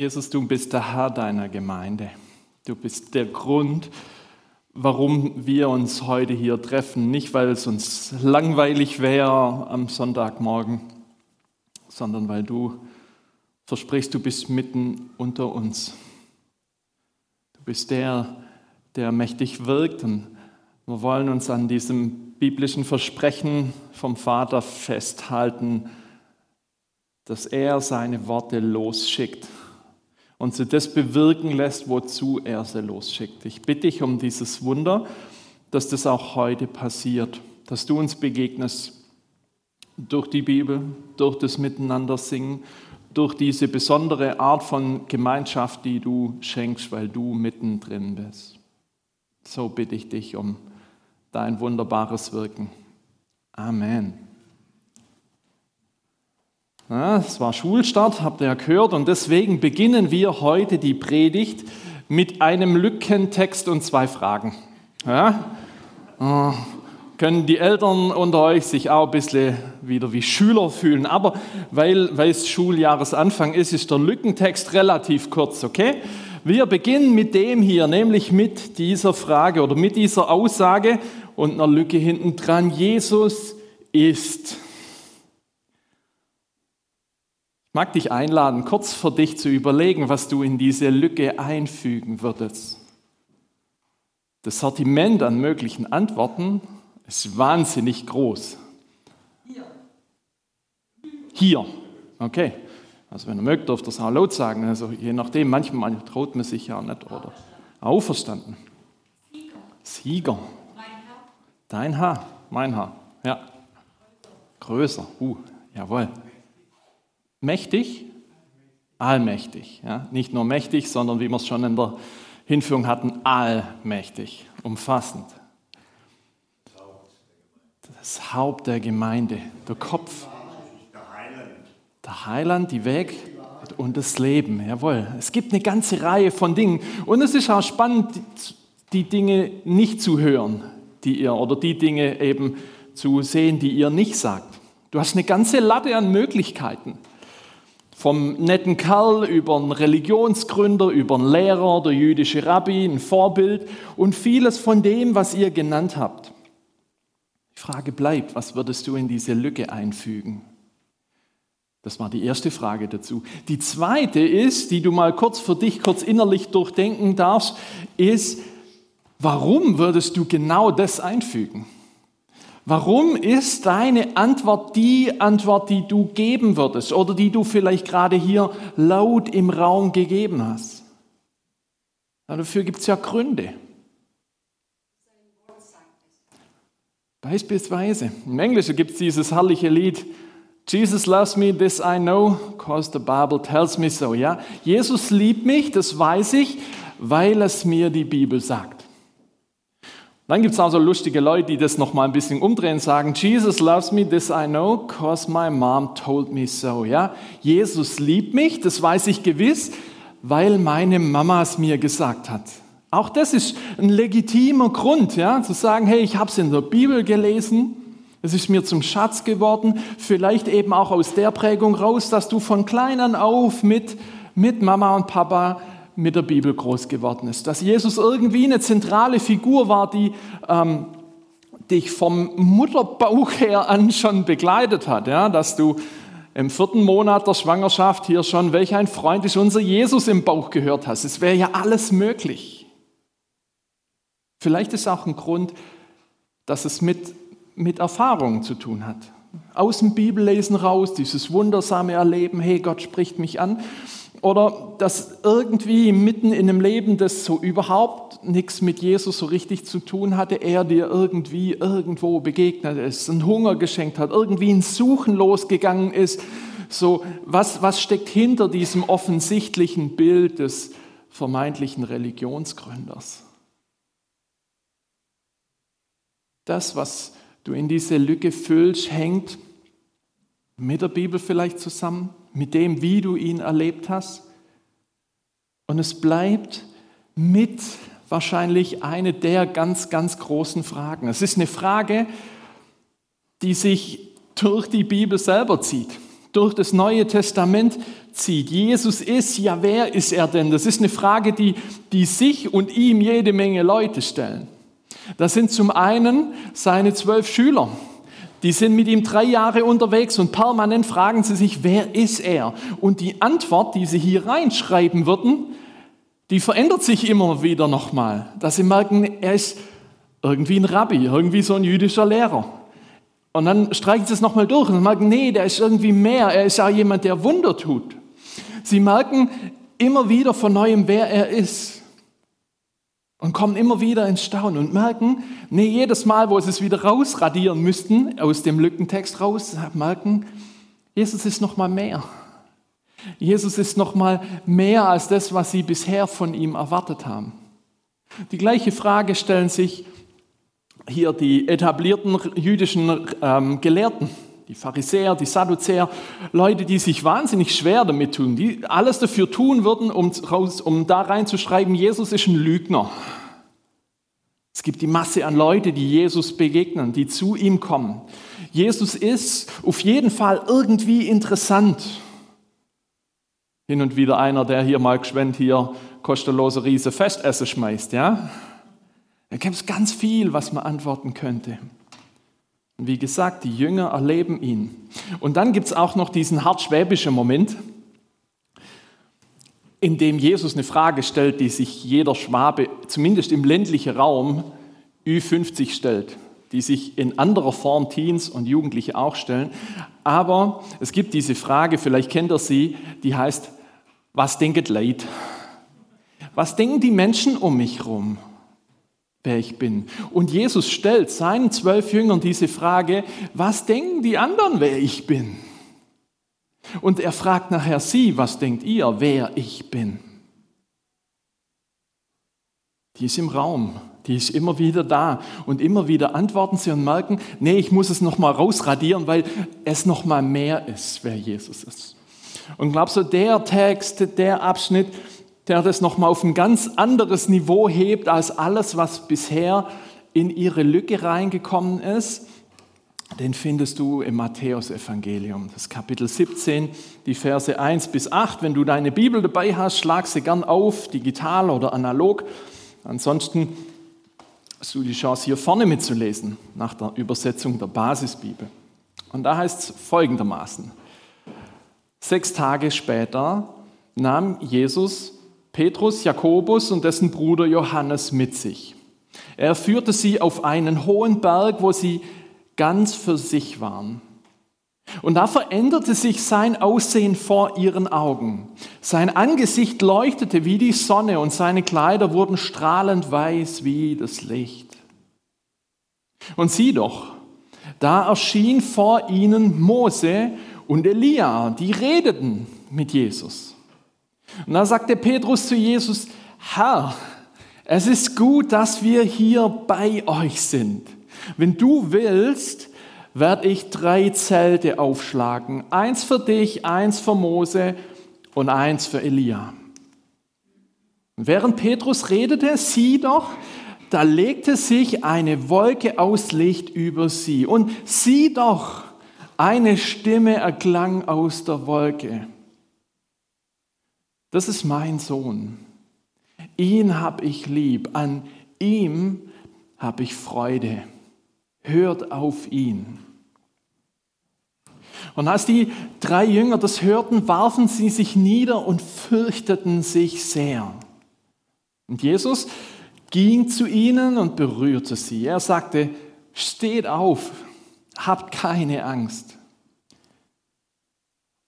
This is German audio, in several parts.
Jesus, du bist der Herr deiner Gemeinde. Du bist der Grund, warum wir uns heute hier treffen. Nicht, weil es uns langweilig wäre am Sonntagmorgen, sondern weil du versprichst, du bist mitten unter uns. Du bist der, der mächtig wirkt und wir wollen uns an diesem biblischen Versprechen vom Vater festhalten, dass er seine Worte losschickt und sie das bewirken lässt, wozu er sie losschickt. Ich bitte dich um dieses Wunder, dass das auch heute passiert, dass du uns begegnest durch die Bibel, durch das Miteinander singen, durch diese besondere Art von Gemeinschaft, die du schenkst, weil du mittendrin bist. So bitte ich dich um dein wunderbares Wirken. Amen. Ja, es war Schulstart, habt ihr ja gehört, und deswegen beginnen wir heute die Predigt mit einem Lückentext und zwei Fragen. Ja? Oh, können die Eltern unter euch sich auch ein bisschen wieder wie Schüler fühlen, aber weil, weil es Schuljahresanfang ist, ist der Lückentext relativ kurz, okay? Wir beginnen mit dem hier, nämlich mit dieser Frage oder mit dieser Aussage und einer Lücke hinten dran. Jesus ist. Ich mag dich einladen, kurz für dich zu überlegen, was du in diese Lücke einfügen würdest. Das Sortiment an möglichen Antworten ist wahnsinnig groß. Hier. Hier. Okay. Also wenn ihr mögt, dürft ihr es auch laut sagen. Also je nachdem, manchmal traut man sich ja nicht. Oder auferstanden. Sieger. Sieger. Dein Haar. Mein Haar. Ja. Größer. Uh, jawohl. Mächtig, allmächtig. Ja? Nicht nur mächtig, sondern wie wir es schon in der Hinführung hatten, allmächtig, umfassend. Das Haupt der Gemeinde, der Kopf. Der Heiland, die Weg und das Leben. Jawohl. Es gibt eine ganze Reihe von Dingen. Und es ist auch spannend, die Dinge nicht zu hören, die ihr, oder die Dinge eben zu sehen, die ihr nicht sagt. Du hast eine ganze Latte an Möglichkeiten. Vom netten Kerl über einen Religionsgründer, über einen Lehrer, der jüdische Rabbi, ein Vorbild und vieles von dem, was ihr genannt habt. Die Frage bleibt, was würdest du in diese Lücke einfügen? Das war die erste Frage dazu. Die zweite ist, die du mal kurz für dich, kurz innerlich durchdenken darfst, ist, warum würdest du genau das einfügen? Warum ist deine Antwort die Antwort, die du geben würdest oder die du vielleicht gerade hier laut im Raum gegeben hast? Dafür gibt es ja Gründe. Beispielsweise, im Englischen gibt es dieses herrliche Lied, Jesus loves me, this I know, cause the Bible tells me so. Ja? Jesus liebt mich, das weiß ich, weil es mir die Bibel sagt. Dann gibt es auch so lustige Leute, die das nochmal ein bisschen umdrehen, sagen, Jesus loves me, this I know, cause my mom told me so. Ja? Jesus liebt mich, das weiß ich gewiss, weil meine Mama es mir gesagt hat. Auch das ist ein legitimer Grund, ja, zu sagen, hey, ich habe es in der Bibel gelesen, es ist mir zum Schatz geworden, vielleicht eben auch aus der Prägung raus, dass du von klein auf mit, mit Mama und Papa mit der Bibel groß geworden ist. Dass Jesus irgendwie eine zentrale Figur war, die ähm, dich vom Mutterbauch her an schon begleitet hat. Ja? Dass du im vierten Monat der Schwangerschaft hier schon, welch ein Freund ist unser Jesus im Bauch gehört hast. Es wäre ja alles möglich. Vielleicht ist auch ein Grund, dass es mit, mit Erfahrungen zu tun hat. Aus dem Bibellesen raus, dieses wundersame Erleben, hey, Gott spricht mich an oder dass irgendwie mitten in einem Leben, das so überhaupt nichts mit Jesus so richtig zu tun hatte, er dir irgendwie irgendwo begegnet ist, einen Hunger geschenkt hat, irgendwie ein Suchen losgegangen ist. So, was, was steckt hinter diesem offensichtlichen Bild des vermeintlichen Religionsgründers? Das, was du in diese Lücke füllst, hängt mit der Bibel vielleicht zusammen, mit dem, wie du ihn erlebt hast. Und es bleibt mit wahrscheinlich eine der ganz, ganz großen Fragen. Es ist eine Frage, die sich durch die Bibel selber zieht, durch das Neue Testament zieht. Jesus ist, ja, wer ist er denn? Das ist eine Frage, die, die sich und ihm jede Menge Leute stellen. Das sind zum einen seine zwölf Schüler. Die sind mit ihm drei Jahre unterwegs und permanent fragen sie sich, wer ist er? Und die Antwort, die sie hier reinschreiben würden, die verändert sich immer wieder nochmal. Dass sie merken, er ist irgendwie ein Rabbi, irgendwie so ein jüdischer Lehrer. Und dann streichen sie es nochmal durch und merken, nee, der ist irgendwie mehr. Er ist auch jemand, der Wunder tut. Sie merken immer wieder von neuem, wer er ist. Und kommen immer wieder ins Staunen und merken, nee, jedes Mal, wo sie es wieder rausradieren müssten, aus dem Lückentext raus, merken, Jesus ist noch mal mehr. Jesus ist noch mal mehr als das, was sie bisher von ihm erwartet haben. Die gleiche Frage stellen sich hier die etablierten jüdischen ähm, Gelehrten, die Pharisäer, die Sadduzäer, Leute, die sich wahnsinnig schwer damit tun, die alles dafür tun würden, um, um da reinzuschreiben, Jesus ist ein Lügner. Es gibt die Masse an Leute, die Jesus begegnen, die zu ihm kommen. Jesus ist auf jeden Fall irgendwie interessant. Hin und wieder einer, der hier mal geschwind hier kostenlose Riese Festessen schmeißt, ja? Da gibt es ganz viel, was man antworten könnte. Und wie gesagt, die Jünger erleben ihn. Und dann gibt es auch noch diesen hart schwäbischen Moment, in dem Jesus eine Frage stellt, die sich jeder Schwabe, zumindest im ländlichen Raum, Ü50 stellt, die sich in anderer Form Teens und Jugendliche auch stellen. Aber es gibt diese Frage, vielleicht kennt ihr sie, die heißt, was denket Leid? Was denken die Menschen um mich herum? Wer ich bin. Und Jesus stellt seinen zwölf Jüngern diese Frage, was denken die anderen, wer ich bin? Und er fragt nachher sie, was denkt ihr, wer ich bin? Die ist im Raum, die ist immer wieder da und immer wieder antworten sie und merken, nee, ich muss es nochmal rausradieren, weil es nochmal mehr ist, wer Jesus ist. Und glaubst du, der Text, der Abschnitt, der das nochmal auf ein ganz anderes Niveau hebt als alles, was bisher in ihre Lücke reingekommen ist, den findest du im Matthäusevangelium, das Kapitel 17, die Verse 1 bis 8. Wenn du deine Bibel dabei hast, schlag sie gern auf, digital oder analog. Ansonsten hast du die Chance, hier vorne mitzulesen, nach der Übersetzung der Basisbibel. Und da heißt es folgendermaßen. Sechs Tage später nahm Jesus Petrus, Jakobus und dessen Bruder Johannes mit sich. Er führte sie auf einen hohen Berg, wo sie ganz für sich waren. Und da veränderte sich sein Aussehen vor ihren Augen. Sein Angesicht leuchtete wie die Sonne und seine Kleider wurden strahlend weiß wie das Licht. Und sieh doch, da erschien vor ihnen Mose und Elia, die redeten mit Jesus. Und da sagte Petrus zu Jesus, Herr, es ist gut, dass wir hier bei euch sind. Wenn du willst, werde ich drei Zelte aufschlagen. Eins für dich, eins für Mose und eins für Elia. Und während Petrus redete, sieh doch, da legte sich eine Wolke aus Licht über sie. Und sieh doch, eine Stimme erklang aus der Wolke. Das ist mein Sohn. Ihn habe ich lieb, an ihm habe ich Freude. Hört auf ihn. Und als die drei Jünger das hörten, warfen sie sich nieder und fürchteten sich sehr. Und Jesus ging zu ihnen und berührte sie. Er sagte, steht auf, habt keine Angst.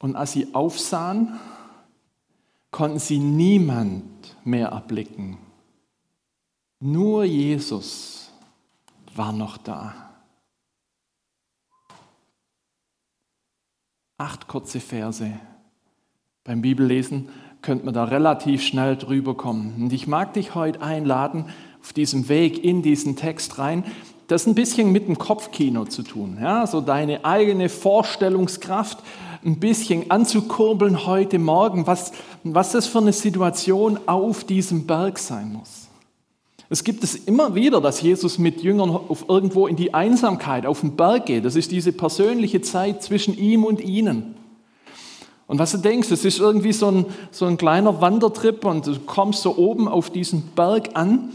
Und als sie aufsahen, konnten sie niemand mehr erblicken. Nur Jesus war noch da. Acht kurze Verse. Beim Bibellesen könnte man da relativ schnell drüber kommen. Und ich mag dich heute einladen, auf diesem Weg in diesen Text rein, das ein bisschen mit dem Kopfkino zu tun. Ja, so deine eigene Vorstellungskraft ein bisschen anzukurbeln heute Morgen, was, was das für eine Situation auf diesem Berg sein muss. Es gibt es immer wieder, dass Jesus mit Jüngern auf irgendwo in die Einsamkeit auf den Berg geht. Das ist diese persönliche Zeit zwischen ihm und ihnen. Und was du denkst, es ist irgendwie so ein, so ein kleiner Wandertrip und du kommst so oben auf diesen Berg an.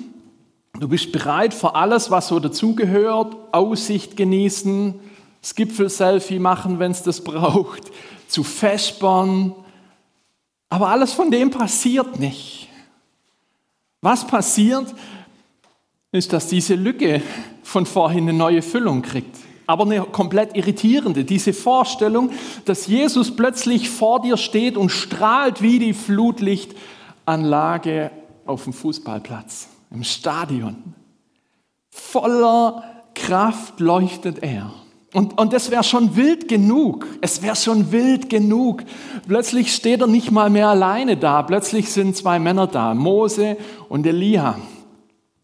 Du bist bereit für alles, was so dazugehört, Aussicht genießen, das Gipfelselfie machen, wenn es das braucht, zu vespern. Aber alles von dem passiert nicht. Was passiert, ist, dass diese Lücke von vorhin eine neue Füllung kriegt aber eine komplett irritierende. Diese Vorstellung, dass Jesus plötzlich vor dir steht und strahlt wie die Flutlichtanlage auf dem Fußballplatz, im Stadion. Voller Kraft leuchtet er. Und, und das wäre schon wild genug. Es wäre schon wild genug. Plötzlich steht er nicht mal mehr alleine da. Plötzlich sind zwei Männer da, Mose und Elia.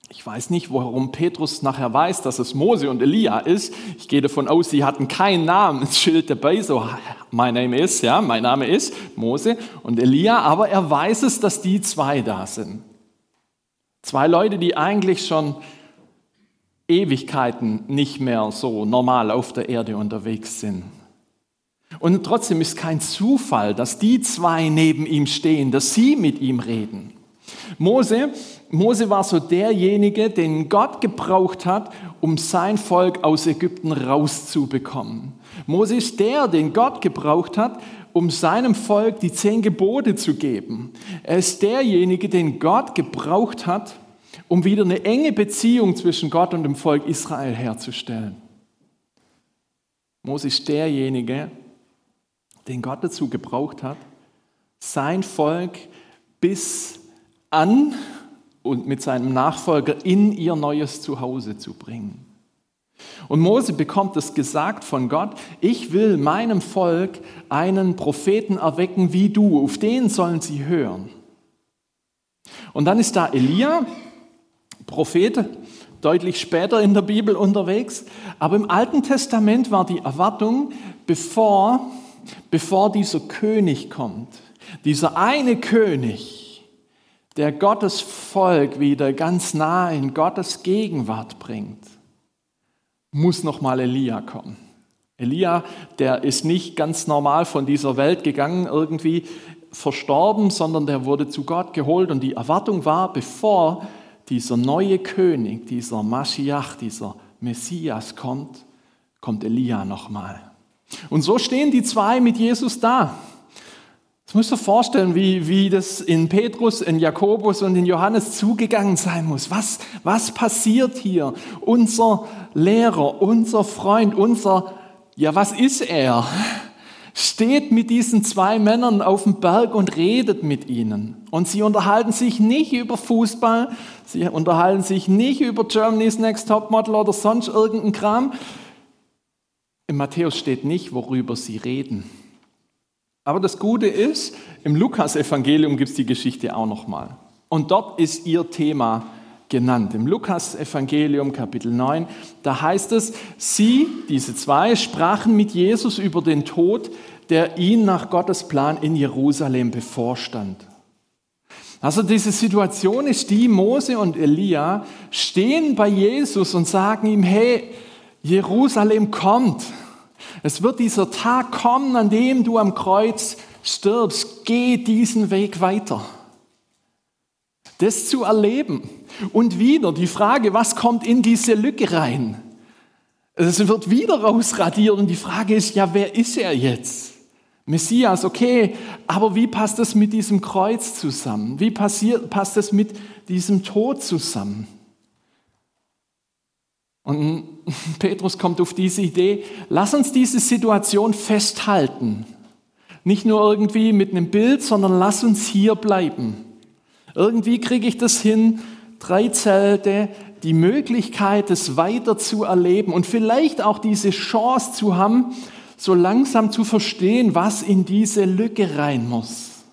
Ich weiß nicht, warum Petrus nachher weiß, dass es Mose und Elia ist. Ich gehe davon aus, sie hatten kein Namensschild dabei, so mein Name ist, ja, mein Name ist Mose und Elia, aber er weiß es, dass die zwei da sind. Zwei Leute, die eigentlich schon Ewigkeiten nicht mehr so normal auf der Erde unterwegs sind. Und trotzdem ist kein Zufall, dass die zwei neben ihm stehen, dass sie mit ihm reden. Mose Mose war so derjenige, den Gott gebraucht hat, um sein Volk aus Ägypten rauszubekommen. Mose ist der, den Gott gebraucht hat, um seinem Volk die zehn Gebote zu geben. Er ist derjenige, den Gott gebraucht hat, um wieder eine enge Beziehung zwischen Gott und dem Volk Israel herzustellen. Mose ist derjenige, den Gott dazu gebraucht hat, sein Volk bis an und mit seinem Nachfolger in ihr neues Zuhause zu bringen. Und Mose bekommt es gesagt von Gott, ich will meinem Volk einen Propheten erwecken wie du, auf den sollen sie hören. Und dann ist da Elia, Prophet, deutlich später in der Bibel unterwegs, aber im Alten Testament war die Erwartung, bevor, bevor dieser König kommt, dieser eine König, der Gottes Volk wieder ganz nah in Gottes Gegenwart bringt, muss nochmal Elia kommen. Elia, der ist nicht ganz normal von dieser Welt gegangen, irgendwie verstorben, sondern der wurde zu Gott geholt und die Erwartung war, bevor dieser neue König, dieser Maschiach, dieser Messias kommt, kommt Elia nochmal. Und so stehen die zwei mit Jesus da. Das du dir vorstellen, wie, wie das in Petrus, in Jakobus und in Johannes zugegangen sein muss. Was, was passiert hier? Unser Lehrer, unser Freund, unser, ja, was ist er? Steht mit diesen zwei Männern auf dem Berg und redet mit ihnen. Und sie unterhalten sich nicht über Fußball, sie unterhalten sich nicht über Germany's Next Topmodel oder sonst irgendein Kram. Im Matthäus steht nicht, worüber sie reden. Aber das Gute ist, im Lukas-Evangelium gibt es die Geschichte auch nochmal. Und dort ist ihr Thema genannt. Im Lukas-Evangelium Kapitel 9, da heißt es, sie, diese zwei, sprachen mit Jesus über den Tod, der ihnen nach Gottes Plan in Jerusalem bevorstand. Also diese Situation ist die, Mose und Elia stehen bei Jesus und sagen ihm, hey, Jerusalem kommt. Es wird dieser Tag kommen, an dem du am Kreuz stirbst. Geh diesen Weg weiter. Das zu erleben. Und wieder die Frage, was kommt in diese Lücke rein? Es wird wieder rausradiert und die Frage ist, ja, wer ist er jetzt? Messias, okay, aber wie passt das mit diesem Kreuz zusammen? Wie passiert, passt das mit diesem Tod zusammen? Und Petrus kommt auf diese Idee, lass uns diese Situation festhalten. Nicht nur irgendwie mit einem Bild, sondern lass uns hier bleiben. Irgendwie kriege ich das hin, drei Zelte, die Möglichkeit, es weiter zu erleben und vielleicht auch diese Chance zu haben, so langsam zu verstehen, was in diese Lücke rein muss.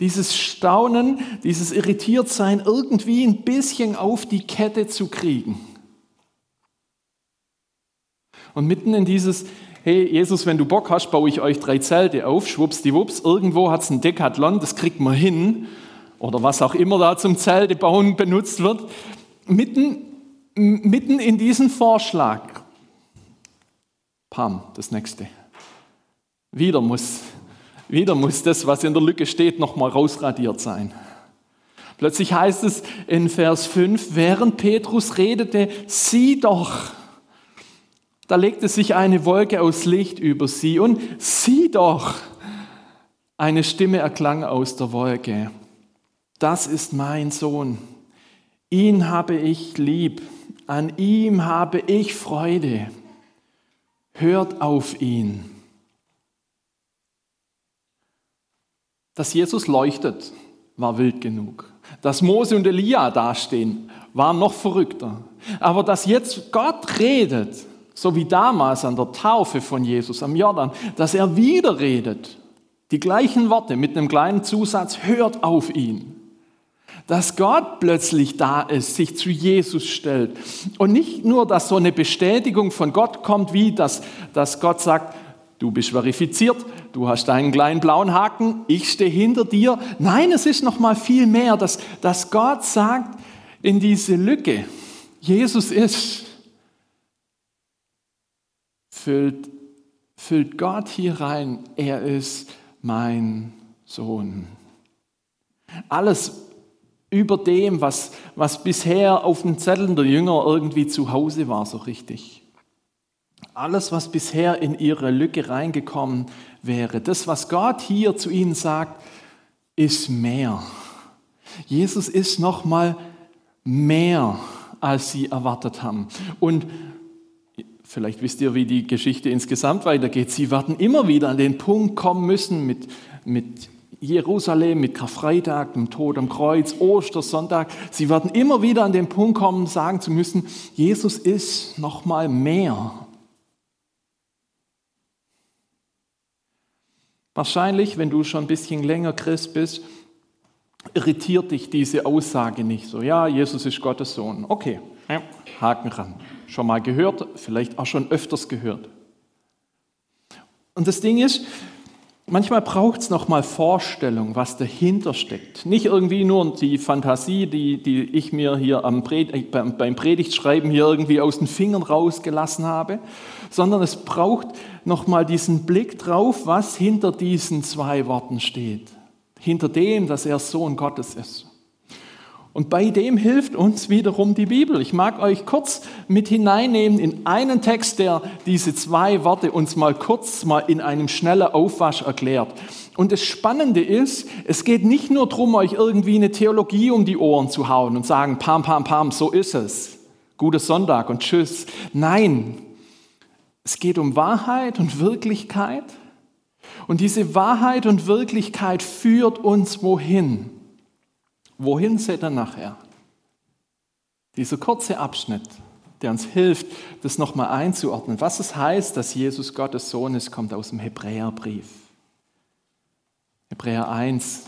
Dieses Staunen, dieses Irritiertsein irgendwie ein bisschen auf die Kette zu kriegen. Und mitten in dieses, hey Jesus, wenn du Bock hast, baue ich euch drei Zelte auf, schwuppsdiwupps, irgendwo hat es ein Dekathlon, das kriegt man hin, oder was auch immer da zum Zelte bauen benutzt wird, mitten, mitten in diesen Vorschlag, pam, das nächste. Wieder muss Wieder muss das, was in der Lücke steht, nochmal rausradiert sein. Plötzlich heißt es in Vers 5, während Petrus redete, sieh doch, da legte sich eine Wolke aus Licht über sie und sieh doch, eine Stimme erklang aus der Wolke. Das ist mein Sohn. Ihn habe ich lieb. An ihm habe ich Freude. Hört auf ihn. Dass Jesus leuchtet, war wild genug. Dass Mose und Elia dastehen, war noch verrückter. Aber dass jetzt Gott redet, so wie damals an der Taufe von Jesus am Jordan, dass er wieder redet, die gleichen Worte mit einem kleinen Zusatz, hört auf ihn. Dass Gott plötzlich da ist, sich zu Jesus stellt. Und nicht nur, dass so eine Bestätigung von Gott kommt, wie dass, dass Gott sagt, du bist verifiziert, du hast einen kleinen blauen Haken, ich stehe hinter dir. Nein, es ist noch mal viel mehr, dass, dass Gott sagt in diese Lücke, Jesus ist, füllt, füllt Gott hier rein, er ist mein Sohn. Alles über dem, was, was bisher auf den Zetteln der Jünger irgendwie zu Hause war, so richtig. Alles, was bisher in ihre Lücke reingekommen wäre, das, was Gott hier zu ihnen sagt, ist mehr. Jesus ist noch mal mehr, als sie erwartet haben. Und vielleicht wisst ihr, wie die Geschichte insgesamt weitergeht. Sie werden immer wieder an den Punkt kommen müssen mit, mit Jerusalem, mit Karfreitag, dem Tod am Kreuz, Ostersonntag. Sie werden immer wieder an den Punkt kommen, sagen zu müssen, Jesus ist noch mal mehr Wahrscheinlich, wenn du schon ein bisschen länger Christ bist, irritiert dich diese Aussage nicht so. Ja, Jesus ist Gottes Sohn. Okay, Haken ran. Schon mal gehört, vielleicht auch schon öfters gehört. Und das Ding ist, manchmal braucht es nochmal Vorstellung, was dahinter steckt. Nicht irgendwie nur die Fantasie, die, die ich mir hier Pred äh, beim Predigtschreiben hier irgendwie aus den Fingern rausgelassen habe, sondern es braucht nochmal diesen Blick drauf, was hinter diesen zwei Worten steht. Hinter dem, dass er Sohn Gottes ist. Und bei dem hilft uns wiederum die Bibel. Ich mag euch kurz mit hineinnehmen in einen Text, der diese zwei Worte uns mal kurz mal in einem schnellen Aufwasch erklärt. Und das Spannende ist, es geht nicht nur darum, euch irgendwie eine Theologie um die Ohren zu hauen und sagen, pam, pam, pam, so ist es. Gutes Sonntag und tschüss. Nein, es geht um Wahrheit und Wirklichkeit. Und diese Wahrheit und Wirklichkeit führt uns wohin? Wohin seht ihr nachher? Dieser kurze Abschnitt, der uns hilft, das nochmal einzuordnen. Was es heißt, dass Jesus Gottes Sohn ist, kommt aus dem Hebräerbrief. Hebräer 1,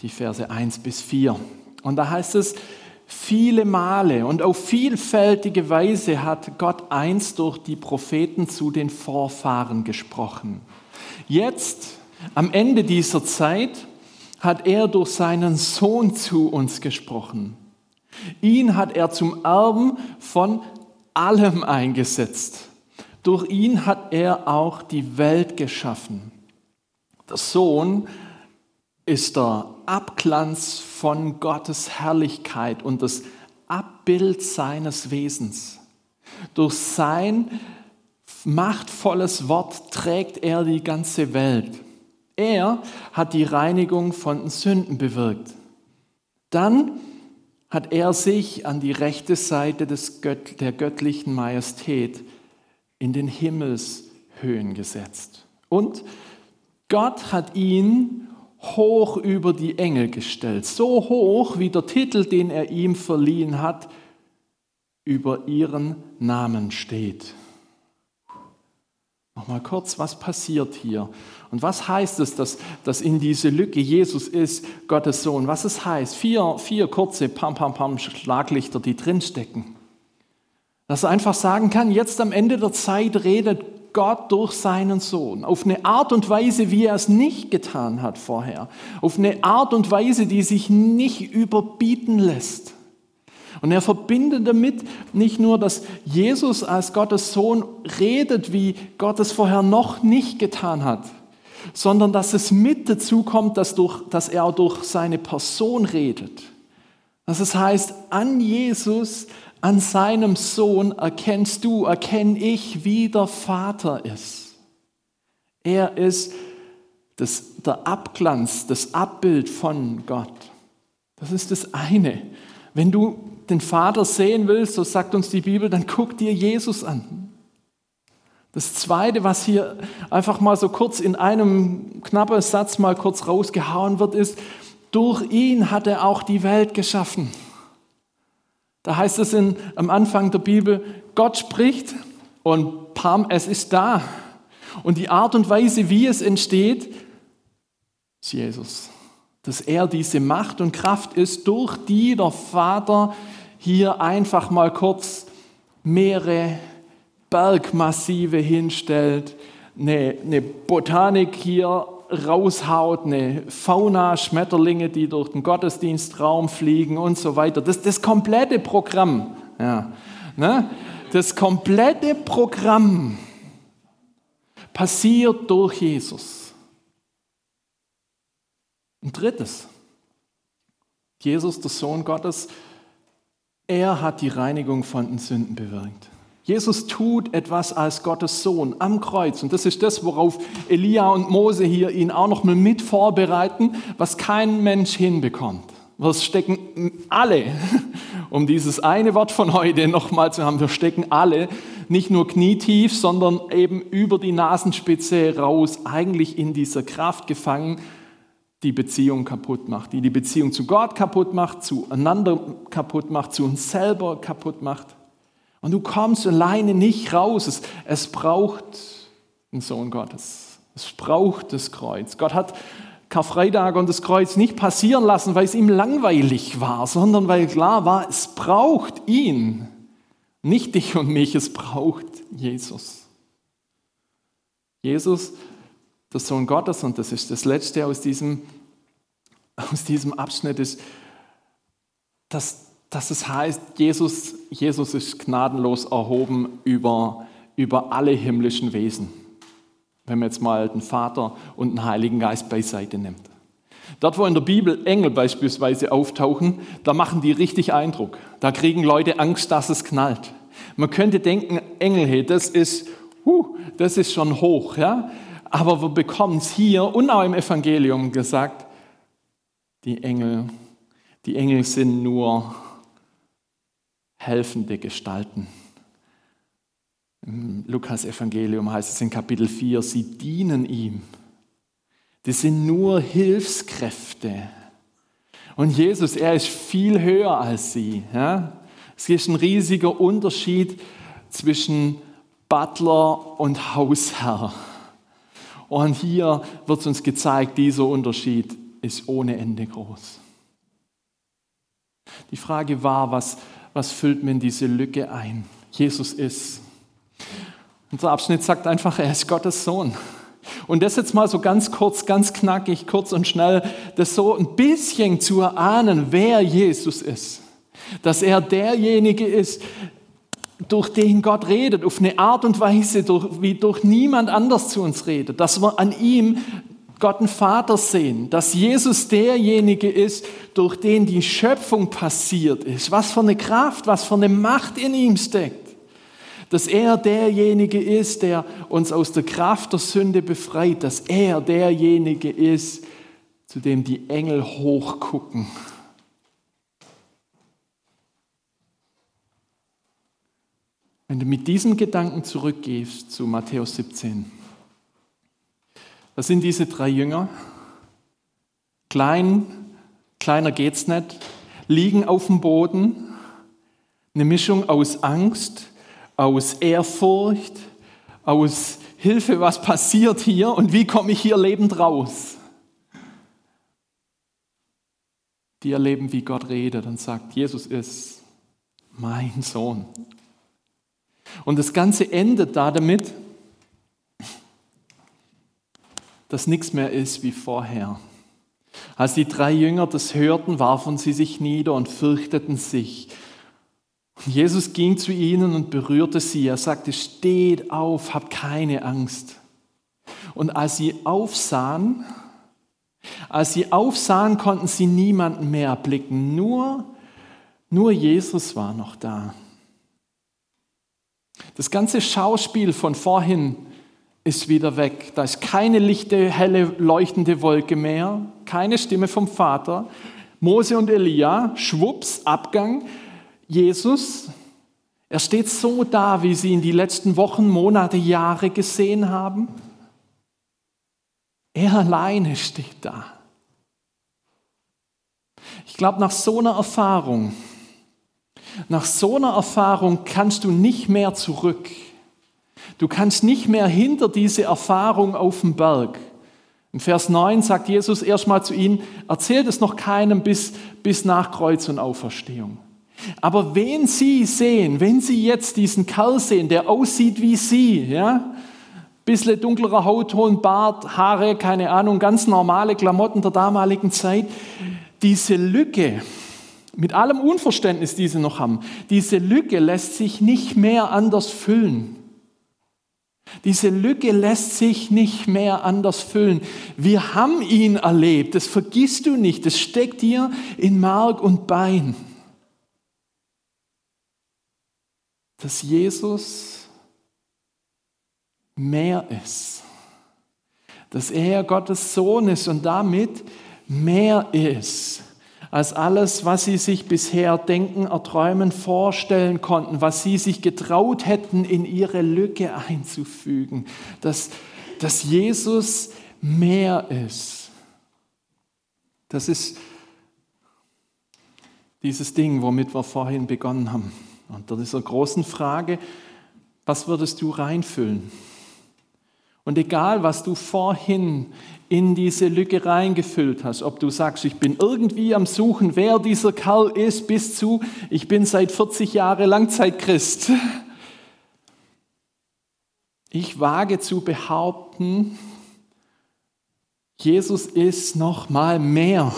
die Verse 1 bis 4. Und da heißt es, Viele Male und auf vielfältige Weise hat Gott einst durch die Propheten zu den Vorfahren gesprochen. Jetzt, am Ende dieser Zeit, hat er durch seinen Sohn zu uns gesprochen. Ihn hat er zum Erben von allem eingesetzt. Durch ihn hat er auch die Welt geschaffen. Der Sohn ist der Abglanz von Gottes Herrlichkeit und das Abbild seines Wesens. Durch sein machtvolles Wort trägt er die ganze Welt. Er hat die Reinigung von Sünden bewirkt. Dann hat er sich an die rechte Seite des Gött der göttlichen Majestät in den Himmelshöhen gesetzt. Und Gott hat ihn hoch über die Engel gestellt, so hoch wie der Titel, den er ihm verliehen hat, über ihren Namen steht. Nochmal kurz, was passiert hier? Und was heißt es, dass, dass in diese Lücke Jesus ist, Gottes Sohn? Was es heißt? Vier, vier kurze Pam, Pam, Pam Schlaglichter, die drinstecken. Dass er einfach sagen kann, jetzt am Ende der Zeit redet Gott durch seinen Sohn. Auf eine Art und Weise, wie er es nicht getan hat vorher. Auf eine Art und Weise, die sich nicht überbieten lässt. Und er verbindet damit nicht nur, dass Jesus als Gottes Sohn redet, wie Gott es vorher noch nicht getan hat, sondern dass es mit dazu kommt, dass, durch, dass er auch durch seine Person redet. Dass es heißt, an Jesus, an seinem Sohn erkennst du, erkenne ich, wie der Vater ist. Er ist das, der Abglanz, das Abbild von Gott. Das ist das eine. Wenn du den Vater sehen willst, so sagt uns die Bibel, dann guck dir Jesus an. Das Zweite, was hier einfach mal so kurz in einem knappen Satz mal kurz rausgehauen wird, ist, durch ihn hat er auch die Welt geschaffen. Da heißt es in, am Anfang der Bibel, Gott spricht und Pam, es ist da. Und die Art und Weise, wie es entsteht, ist Jesus. Dass er diese Macht und Kraft ist, durch die der Vater hier einfach mal kurz mehrere Bergmassive hinstellt, eine, eine Botanik hier raushaut, eine Fauna, Schmetterlinge, die durch den Gottesdienstraum fliegen und so weiter. Das, das komplette Programm, ja, ne? das komplette Programm passiert durch Jesus. Ein drittes, Jesus, der Sohn Gottes, er hat die Reinigung von den Sünden bewirkt. Jesus tut etwas als Gottes Sohn am Kreuz. Und das ist das, worauf Elia und Mose hier ihn auch noch mal mit vorbereiten, was kein Mensch hinbekommt. Wir stecken alle, um dieses eine Wort von heute nochmal zu haben, wir stecken alle nicht nur knietief, sondern eben über die Nasenspitze raus, eigentlich in dieser Kraft gefangen, die Beziehung kaputt macht, die die Beziehung zu Gott kaputt macht, zueinander kaputt macht, zu uns selber kaputt macht. Und du kommst alleine nicht raus. Es, es braucht den Sohn Gottes. Es braucht das Kreuz. Gott hat Karfreitag und das Kreuz nicht passieren lassen, weil es ihm langweilig war, sondern weil klar war, es braucht ihn. Nicht dich und mich, es braucht Jesus. Jesus, der Sohn Gottes, und das ist das Letzte aus diesem, aus diesem Abschnitt, ist, dass dass es heißt, Jesus, Jesus ist gnadenlos erhoben über, über alle himmlischen Wesen. Wenn man jetzt mal den Vater und den Heiligen Geist beiseite nimmt. Dort, wo in der Bibel Engel beispielsweise auftauchen, da machen die richtig Eindruck. Da kriegen Leute Angst, dass es knallt. Man könnte denken, Engel, hey, das ist, huh, das ist schon hoch, ja. Aber wir bekommen es hier und auch im Evangelium gesagt, die Engel, die Engel sind nur helfende Gestalten. Im Lukas-Evangelium heißt es in Kapitel 4, sie dienen ihm. Das sind nur Hilfskräfte. Und Jesus, er ist viel höher als sie. Ja? Es ist ein riesiger Unterschied zwischen Butler und Hausherr. Und hier wird uns gezeigt, dieser Unterschied ist ohne Ende groß. Die Frage war, was, was füllt mir diese Lücke ein? Jesus ist. Unser Abschnitt sagt einfach, er ist Gottes Sohn. Und das jetzt mal so ganz kurz, ganz knackig, kurz und schnell, das so ein bisschen zu erahnen, wer Jesus ist. Dass er derjenige ist, durch den Gott redet, auf eine Art und Weise, durch, wie durch niemand anders zu uns redet. Dass wir an ihm Gott den Vater sehen, dass Jesus derjenige ist, durch den die Schöpfung passiert ist. Was für eine Kraft, was für eine Macht in ihm steckt. Dass er derjenige ist, der uns aus der Kraft der Sünde befreit, dass er derjenige ist, zu dem die Engel hochgucken. Wenn du mit diesem Gedanken zurückgehst zu Matthäus 17, das sind diese drei Jünger. Klein, kleiner geht's nicht, liegen auf dem Boden. Eine Mischung aus Angst, aus Ehrfurcht, aus Hilfe, was passiert hier und wie komme ich hier lebend raus? Die erleben, wie Gott redet und sagt, Jesus ist mein Sohn. Und das Ganze endet da damit, dass nichts mehr ist wie vorher. Als die drei Jünger das hörten, warfen sie sich nieder und fürchteten sich. Jesus ging zu ihnen und berührte sie. Er sagte, steht auf, habt keine Angst. Und als sie aufsahen, als sie aufsahen, konnten sie niemanden mehr erblicken. Nur, nur Jesus war noch da. Das ganze Schauspiel von vorhin ist wieder weg. Da ist keine lichte, helle, leuchtende Wolke mehr, keine Stimme vom Vater. Mose und Elia, schwupps, Abgang. Jesus, er steht so da, wie sie ihn die letzten Wochen, Monate, Jahre gesehen haben. Er alleine steht da. Ich glaube, nach so einer Erfahrung, nach so einer Erfahrung kannst du nicht mehr zurück. Du kannst nicht mehr hinter diese Erfahrung auf dem Berg. Im Vers 9 sagt Jesus erstmal zu ihnen, erzählt es noch keinem bis, bis nach Kreuz und Auferstehung. Aber wen Sie sehen, wenn Sie jetzt diesen Kerl sehen, der aussieht wie Sie, ja, bisschen dunklerer Hautton, Bart, Haare, keine Ahnung, ganz normale Klamotten der damaligen Zeit. Diese Lücke, mit allem Unverständnis, die sie noch haben, diese Lücke lässt sich nicht mehr anders füllen. Diese Lücke lässt sich nicht mehr anders füllen. Wir haben ihn erlebt, das vergisst du nicht, das steckt dir in Mark und Bein. Dass Jesus mehr ist. Dass er Gottes Sohn ist und damit mehr ist als alles, was sie sich bisher denken, erträumen, vorstellen konnten, was sie sich getraut hätten, in ihre Lücke einzufügen. Dass, dass Jesus mehr ist. Das ist dieses Ding, womit wir vorhin begonnen haben. Unter dieser großen Frage, was würdest du reinfüllen? Und egal, was du vorhin in diese Lücke reingefüllt hast, ob du sagst, ich bin irgendwie am Suchen, wer dieser Kerl ist, bis zu, ich bin seit 40 Jahren Langzeitchrist. Ich wage zu behaupten, Jesus ist noch mal mehr.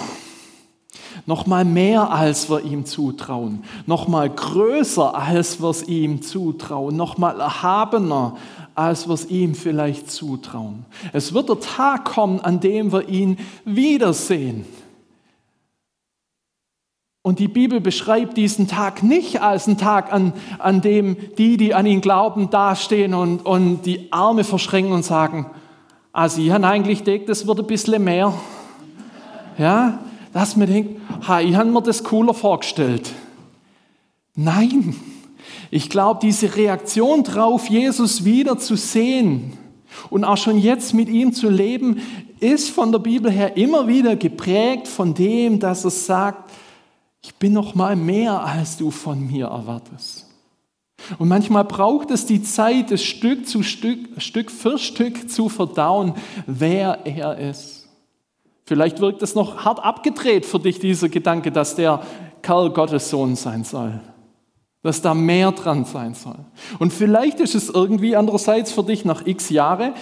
Noch mal mehr, als wir ihm zutrauen. Noch mal größer, als wir es ihm zutrauen. Noch mal erhabener, als wir es ihm vielleicht zutrauen. Es wird der Tag kommen, an dem wir ihn wiedersehen. Und die Bibel beschreibt diesen Tag nicht als einen Tag, an, an dem die, die an ihn glauben, dastehen und, und die Arme verschränken und sagen, also ich habe eigentlich gedacht, das wird ein bisschen mehr. Ja, dass man denkt, ha, ich habe mir das cooler vorgestellt. Nein, ich glaube, diese Reaktion darauf, Jesus wieder zu sehen und auch schon jetzt mit ihm zu leben, ist von der Bibel her immer wieder geprägt von dem, dass er sagt, ich bin noch mal mehr, als du von mir erwartest. Und manchmal braucht es die Zeit, es Stück zu Stück, Stück für Stück zu verdauen, wer er ist. Vielleicht wirkt es noch hart abgedreht für dich, dieser Gedanke, dass der Kerl Gottes Sohn sein soll dass da mehr dran sein soll. Und vielleicht ist es irgendwie andererseits für dich nach x Jahre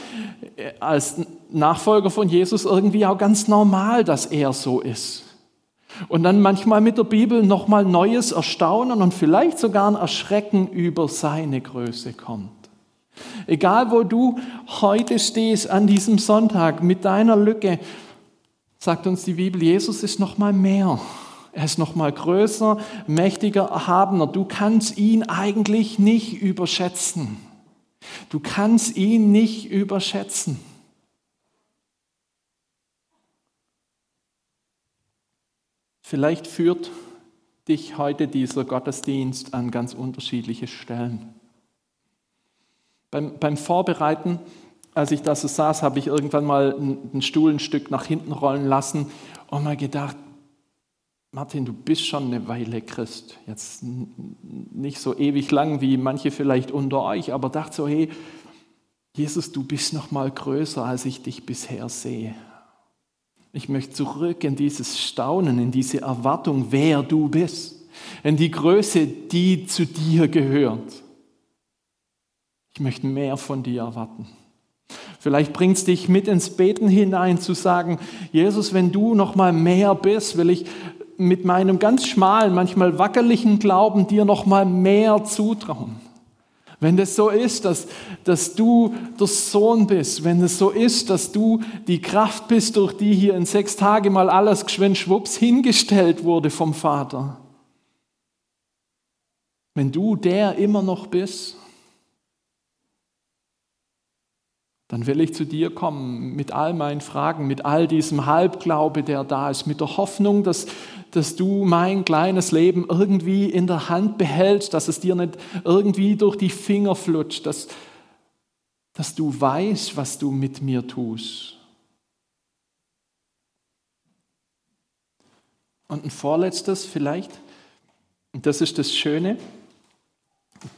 äh, als Nachfolger von Jesus irgendwie auch ganz normal, dass er so ist. Und dann manchmal mit der Bibel nochmal neues Erstaunen und vielleicht sogar ein Erschrecken über seine Größe kommt. Egal wo du heute stehst an diesem Sonntag mit deiner Lücke, sagt uns die Bibel, Jesus ist nochmal mehr er ist noch mal größer, mächtiger, erhabener. Du kannst ihn eigentlich nicht überschätzen. Du kannst ihn nicht überschätzen. Vielleicht führt dich heute dieser Gottesdienst an ganz unterschiedliche Stellen. Beim, beim Vorbereiten, als ich da so saß, habe ich irgendwann mal einen Stuhl ein Stück nach hinten rollen lassen und mal gedacht, Martin, du bist schon eine Weile Christ. Jetzt nicht so ewig lang wie manche vielleicht unter euch, aber dachte so, hey, Jesus, du bist noch mal größer, als ich dich bisher sehe. Ich möchte zurück in dieses Staunen, in diese Erwartung, wer du bist, in die Größe, die zu dir gehört. Ich möchte mehr von dir erwarten. Vielleicht bringt es dich mit ins Beten hinein zu sagen, Jesus, wenn du noch mal mehr bist, will ich mit meinem ganz schmalen, manchmal wackeligen Glauben dir noch mal mehr zutrauen. Wenn das so ist, dass, dass du der Sohn bist, wenn es so ist, dass du die Kraft bist, durch die hier in sechs Tagen mal alles geschwind schwupps hingestellt wurde vom Vater. Wenn du der immer noch bist, dann will ich zu dir kommen mit all meinen Fragen, mit all diesem Halbglaube, der da ist, mit der Hoffnung, dass, dass du mein kleines Leben irgendwie in der Hand behältst, dass es dir nicht irgendwie durch die Finger flutscht, dass, dass du weißt, was du mit mir tust. Und ein vorletztes vielleicht, und das ist das Schöne,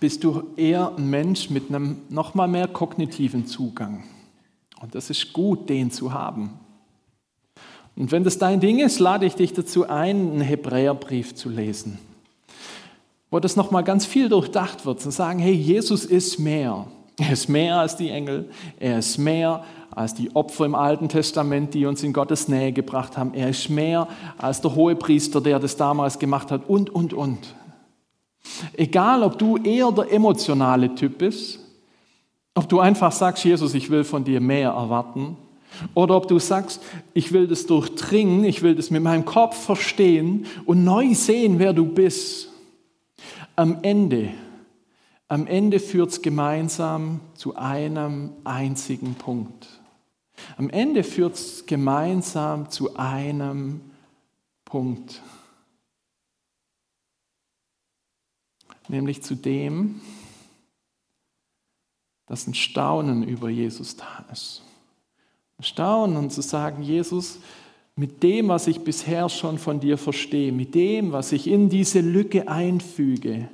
bist du eher ein Mensch mit einem noch mal mehr kognitiven Zugang. Und das ist gut, den zu haben. Und wenn das dein Ding ist, lade ich dich dazu ein, einen Hebräerbrief zu lesen, wo das noch mal ganz viel durchdacht wird und sagen, hey, Jesus ist mehr. Er ist mehr als die Engel. Er ist mehr als die Opfer im Alten Testament, die uns in Gottes Nähe gebracht haben. Er ist mehr als der Hohepriester, der das damals gemacht hat und, und, und. Egal, ob du eher der emotionale Typ bist, ob du einfach sagst, Jesus, ich will von dir mehr erwarten, oder ob du sagst, ich will das durchdringen, ich will das mit meinem Kopf verstehen und neu sehen, wer du bist. Am Ende, am Ende führt es gemeinsam zu einem einzigen Punkt. Am Ende führt es gemeinsam zu einem Punkt. Nämlich zu dem, dass ein Staunen über Jesus da ist. Ein Staunen und zu sagen, Jesus, mit dem, was ich bisher schon von dir verstehe, mit dem, was ich in diese Lücke einfüge,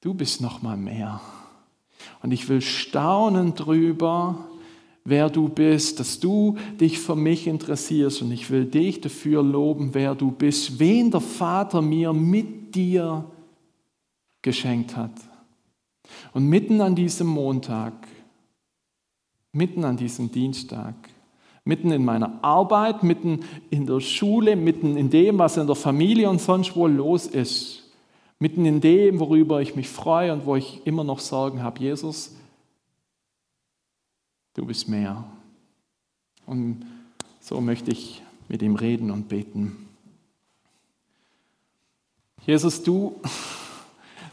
du bist noch mal mehr. Und ich will staunen drüber, wer du bist, dass du dich für mich interessierst und ich will dich dafür loben, wer du bist, wen der Vater mir mit dir geschenkt hat. Und mitten an diesem Montag, mitten an diesem Dienstag, mitten in meiner Arbeit, mitten in der Schule, mitten in dem, was in der Familie und sonst wo los ist, mitten in dem, worüber ich mich freue und wo ich immer noch Sorgen habe, Jesus, du bist mehr. Und so möchte ich mit ihm reden und beten. Jesus, du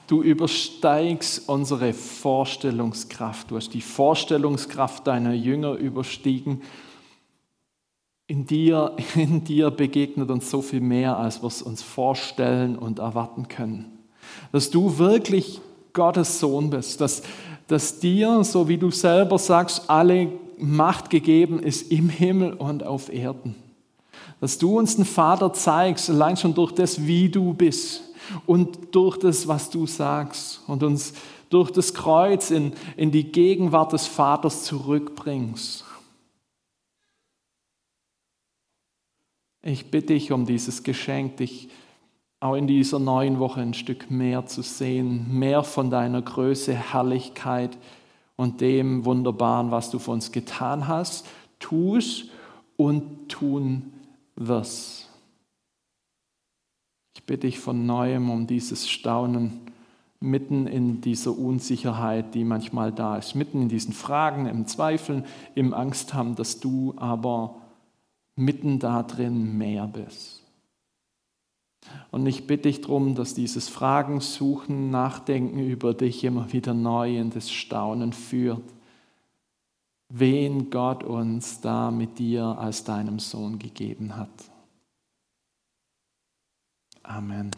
Du übersteigst unsere Vorstellungskraft. Du hast die Vorstellungskraft deiner Jünger überstiegen. In dir, in dir begegnet uns so viel mehr, als wir es uns vorstellen und erwarten können. Dass du wirklich Gottes Sohn bist, dass, dass dir, so wie du selber sagst, alle Macht gegeben ist im Himmel und auf Erden. Dass du uns den Vater zeigst, allein schon durch das, wie du bist und durch das, was du sagst und uns durch das Kreuz in, in die Gegenwart des Vaters zurückbringst. Ich bitte dich um dieses Geschenk, dich auch in dieser neuen Woche ein Stück mehr zu sehen, mehr von deiner Größe, Herrlichkeit und dem Wunderbaren, was du für uns getan hast, tust und tun wirst. Ich bitte dich von neuem um dieses Staunen mitten in dieser Unsicherheit, die manchmal da ist, mitten in diesen Fragen, im Zweifeln, im Angst haben, dass du aber mitten da drin mehr bist. Und ich bitte dich darum, dass dieses Fragen, Suchen, Nachdenken über dich immer wieder neu in das Staunen führt, wen Gott uns da mit dir als deinem Sohn gegeben hat. Amen.